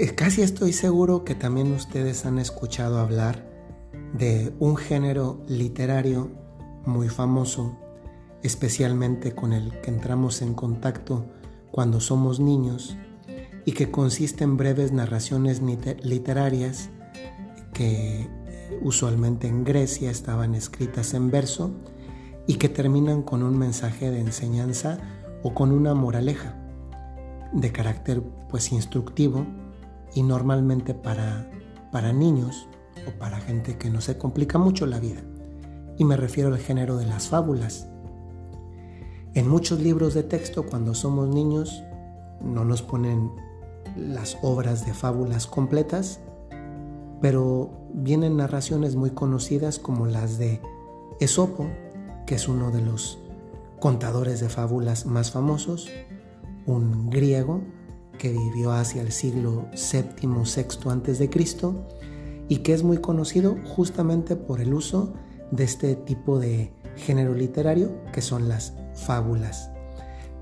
eh, casi estoy seguro que también ustedes han escuchado hablar de un género literario muy famoso, especialmente con el que entramos en contacto cuando somos niños y que consiste en breves narraciones literarias que usualmente en Grecia estaban escritas en verso y que terminan con un mensaje de enseñanza o con una moraleja de carácter pues instructivo y normalmente para, para niños o para gente que no se complica mucho la vida. Y me refiero al género de las fábulas. En muchos libros de texto cuando somos niños no nos ponen las obras de fábulas completas, pero vienen narraciones muy conocidas como las de Esopo, que es uno de los contadores de fábulas más famosos, un griego que vivió hacia el siglo VII, VI antes de Cristo y que es muy conocido justamente por el uso de este tipo de género literario que son las fábulas.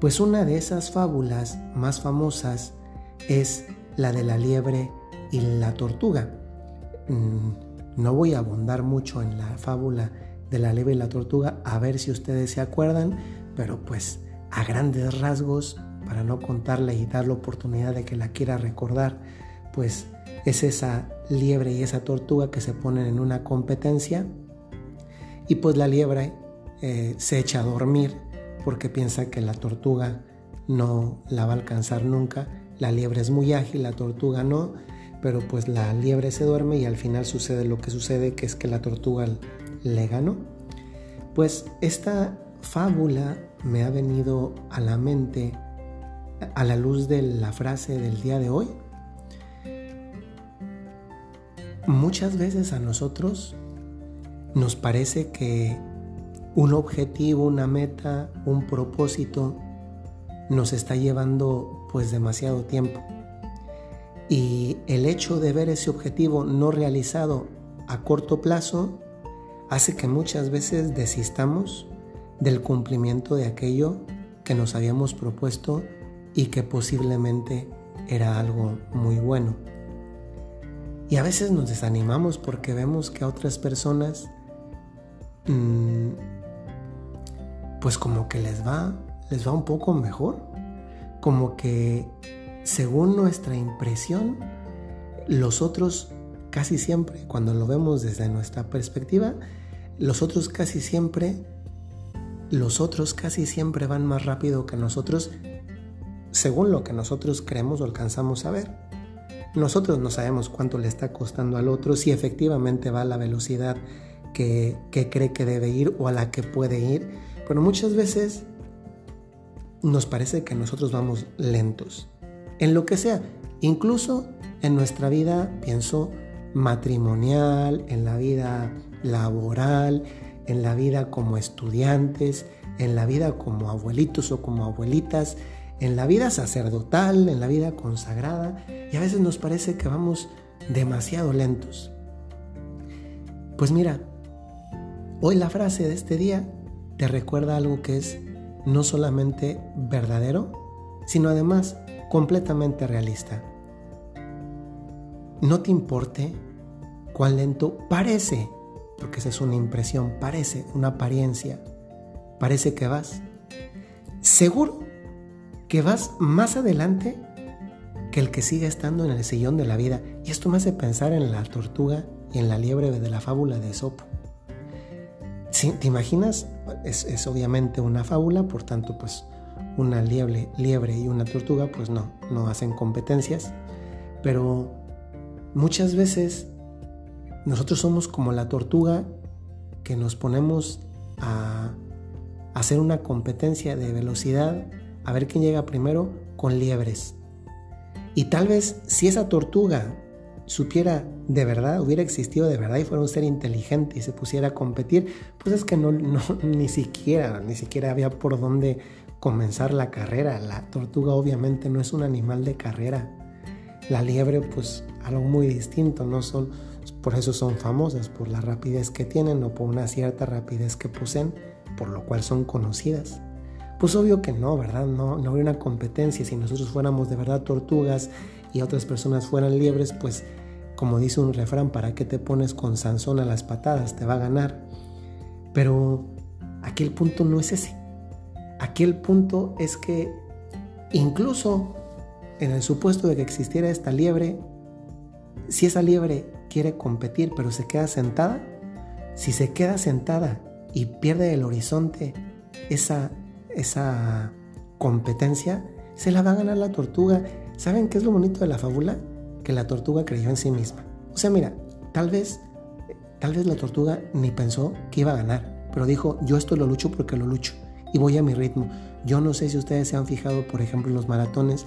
Pues una de esas fábulas más famosas es la de la liebre y la tortuga. Mm, no voy a abundar mucho en la fábula de la liebre y la tortuga, a ver si ustedes se acuerdan, pero pues a grandes rasgos, para no contarle y dar la oportunidad de que la quiera recordar, pues es esa liebre y esa tortuga que se ponen en una competencia y pues la liebre eh, se echa a dormir porque piensa que la tortuga no la va a alcanzar nunca. La liebre es muy ágil, la tortuga no, pero pues la liebre se duerme y al final sucede lo que sucede, que es que la tortuga le ganó. Pues esta fábula me ha venido a la mente a la luz de la frase del día de hoy. Muchas veces a nosotros nos parece que un objetivo, una meta, un propósito nos está llevando pues demasiado tiempo. Y el hecho de ver ese objetivo no realizado a corto plazo hace que muchas veces desistamos del cumplimiento de aquello que nos habíamos propuesto y que posiblemente era algo muy bueno. Y a veces nos desanimamos porque vemos que a otras personas mm, pues como que les va les va un poco mejor, como que según nuestra impresión los otros casi siempre cuando lo vemos desde nuestra perspectiva los otros casi siempre los otros casi siempre van más rápido que nosotros según lo que nosotros creemos o alcanzamos a ver. Nosotros no sabemos cuánto le está costando al otro, si efectivamente va a la velocidad que, que cree que debe ir o a la que puede ir, pero muchas veces nos parece que nosotros vamos lentos, en lo que sea, incluso en nuestra vida, pienso, matrimonial, en la vida laboral, en la vida como estudiantes, en la vida como abuelitos o como abuelitas, en la vida sacerdotal, en la vida consagrada, y a veces nos parece que vamos demasiado lentos. Pues mira, hoy la frase de este día te recuerda algo que es no solamente verdadero, sino además completamente realista. No te importe cuán lento parece porque esa es una impresión, parece una apariencia, parece que vas. Seguro que vas más adelante que el que sigue estando en el sillón de la vida. Y esto me hace pensar en la tortuga y en la liebre de la fábula de Sopo. ¿Te imaginas? Es, es, obviamente una fábula, por tanto, pues una liebre, liebre y una tortuga, pues no, no hacen competencias. Pero muchas veces nosotros somos como la tortuga que nos ponemos a hacer una competencia de velocidad, a ver quién llega primero con liebres. Y tal vez si esa tortuga supiera de verdad, hubiera existido de verdad y fuera un ser inteligente y se pusiera a competir, pues es que no, ni siquiera, ni siquiera había por dónde comenzar la carrera. La tortuga obviamente no es un animal de carrera. La liebre pues algo muy distinto, no son por eso son famosas, por la rapidez que tienen o por una cierta rapidez que poseen, por lo cual son conocidas. Pues obvio que no, ¿verdad? No, no habría una competencia. Si nosotros fuéramos de verdad tortugas y otras personas fueran liebres, pues como dice un refrán, ¿para qué te pones con Sansón a las patadas? Te va a ganar. Pero aquí el punto no es ese. Aquí el punto es que incluso en el supuesto de que existiera esta liebre, si esa liebre quiere competir pero se queda sentada, si se queda sentada y pierde el horizonte esa, esa competencia, se la va a ganar la tortuga. ¿Saben qué es lo bonito de la fábula? Que la tortuga creyó en sí misma. O sea, mira, tal vez, tal vez la tortuga ni pensó que iba a ganar, pero dijo, yo esto lo lucho porque lo lucho y voy a mi ritmo. Yo no sé si ustedes se han fijado, por ejemplo, en los maratones.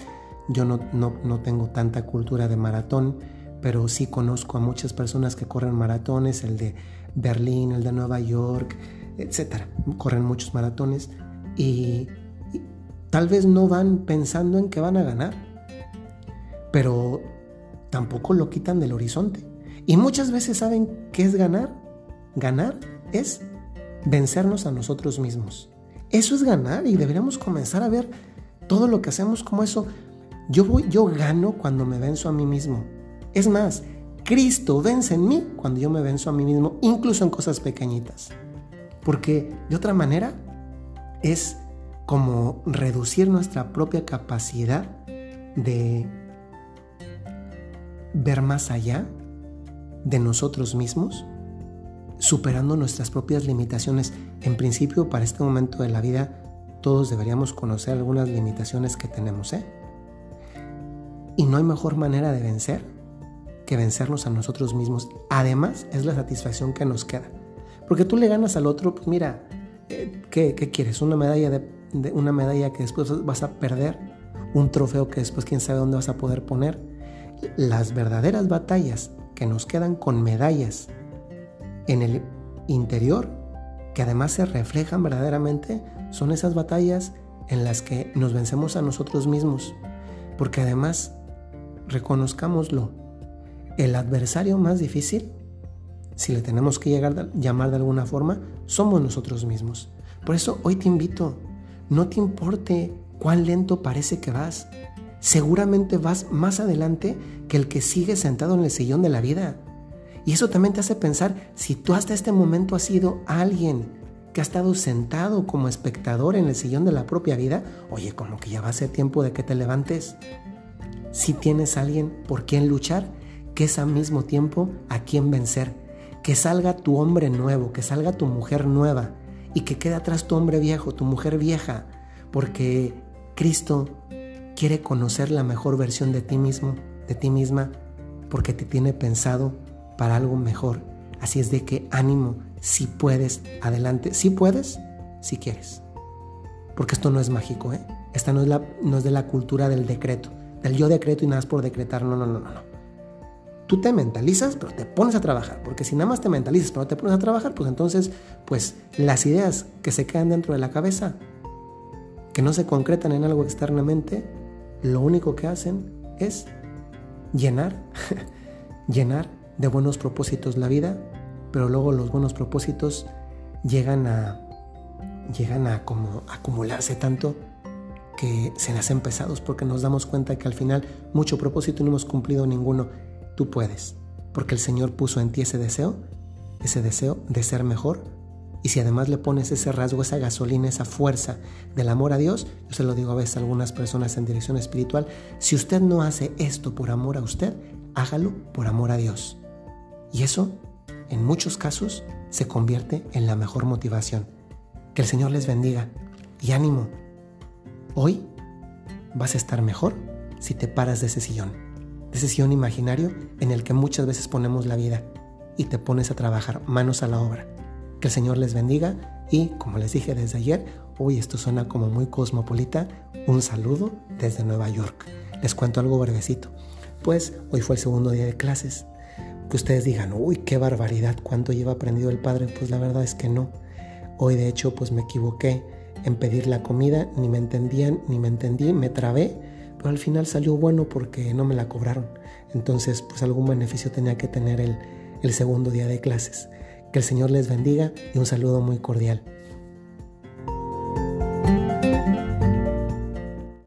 Yo no, no, no tengo tanta cultura de maratón, pero sí conozco a muchas personas que corren maratones, el de Berlín, el de Nueva York, etcétera. Corren muchos maratones y, tal vez no van pensando en que van a ganar, pero tampoco lo quitan del horizonte. Y muchas veces saben qué es ganar. Ganar es vencernos a nosotros mismos. Eso es ganar y deberíamos comenzar a ver todo lo que hacemos como eso. Yo, voy, yo gano cuando me venzo a mí mismo. Es más, Cristo vence en mí cuando yo me venzo a mí mismo, incluso en cosas pequeñitas. Porque de otra manera es como reducir nuestra propia capacidad de ver más allá de nosotros mismos, superando nuestras propias limitaciones. En principio, para este momento de la vida, todos deberíamos conocer algunas limitaciones que tenemos, ¿eh? Y no hay mejor manera de vencer que vencernos a nosotros mismos. Además, es la satisfacción que nos queda. Porque tú le ganas al otro, pues mira, eh, ¿qué, quieres? ¿Una medalla, de, ¿Una medalla que después vas a perder? ¿Un trofeo que después quién sabe dónde vas a poder poner? Las verdaderas batallas que nos quedan con medallas en el interior, que además se reflejan verdaderamente, son esas batallas en las que nos vencemos a nosotros mismos. Porque además, reconozcámoslo, el adversario más difícil, si le tenemos que llegar llamar de alguna forma, somos nosotros mismos. Por eso hoy te invito, no te importe cuán lento parece que vas. Seguramente vas más adelante que el que sigue sentado en el sillón de la vida. Y eso también te hace pensar si tú hasta este momento has sido alguien que ha estado sentado como espectador en el sillón de la propia vida, oye, como que ya va a ser tiempo de que te levantes. Si tienes alguien por quien luchar, que es al mismo tiempo a quien vencer. Que salga tu hombre nuevo, que salga tu mujer nueva y que quede atrás tu hombre viejo, tu mujer vieja, porque Cristo quiere conocer la mejor versión de ti mismo, de ti misma, porque te tiene pensado para algo mejor. Así es de que ánimo, si puedes, adelante, si puedes, si quieres. Porque esto no es mágico, ¿eh? Esta no es, la, no es de la cultura del decreto, del yo decreto y nada más por decretar, no, no, no, no. Tú te mentalizas, pero te pones a trabajar, porque si nada más te mentalizas, pero te pones a trabajar, pues entonces, pues las ideas que se quedan dentro de la cabeza, que no se concretan en algo externamente, lo único que hacen es llenar, llenar de buenos propósitos la vida, pero luego los buenos propósitos llegan a, llegan a como acumularse tanto que se hacen pesados porque nos damos cuenta que al final mucho propósito no hemos cumplido ninguno tú puedes, porque el Señor puso en ti ese deseo, ese deseo de ser mejor. Y si además le pones ese rasgo, esa gasolina, esa fuerza del amor a Dios, yo se lo digo a veces a algunas personas en dirección espiritual, si usted no hace esto por amor a usted, hágalo por amor a Dios. Y eso, en muchos casos, se convierte en la mejor motivación. Que el Señor les bendiga y ánimo. Hoy vas a estar mejor si te paras de ese sillón de ese imaginario en el que muchas veces ponemos la vida y te pones a trabajar manos a la obra. Que el Señor les bendiga y, como les dije desde ayer, hoy esto suena como muy cosmopolita, un saludo desde Nueva York. Les cuento algo brevecito. Pues hoy fue el segundo día de clases. Que ustedes digan, uy, qué barbaridad, cuánto lleva aprendido el Padre. Pues la verdad es que no. Hoy de hecho pues me equivoqué en pedir la comida, ni me entendían, ni me entendí, me trabé pero al final salió bueno porque no me la cobraron. Entonces, pues algún beneficio tenía que tener el, el segundo día de clases. Que el Señor les bendiga y un saludo muy cordial.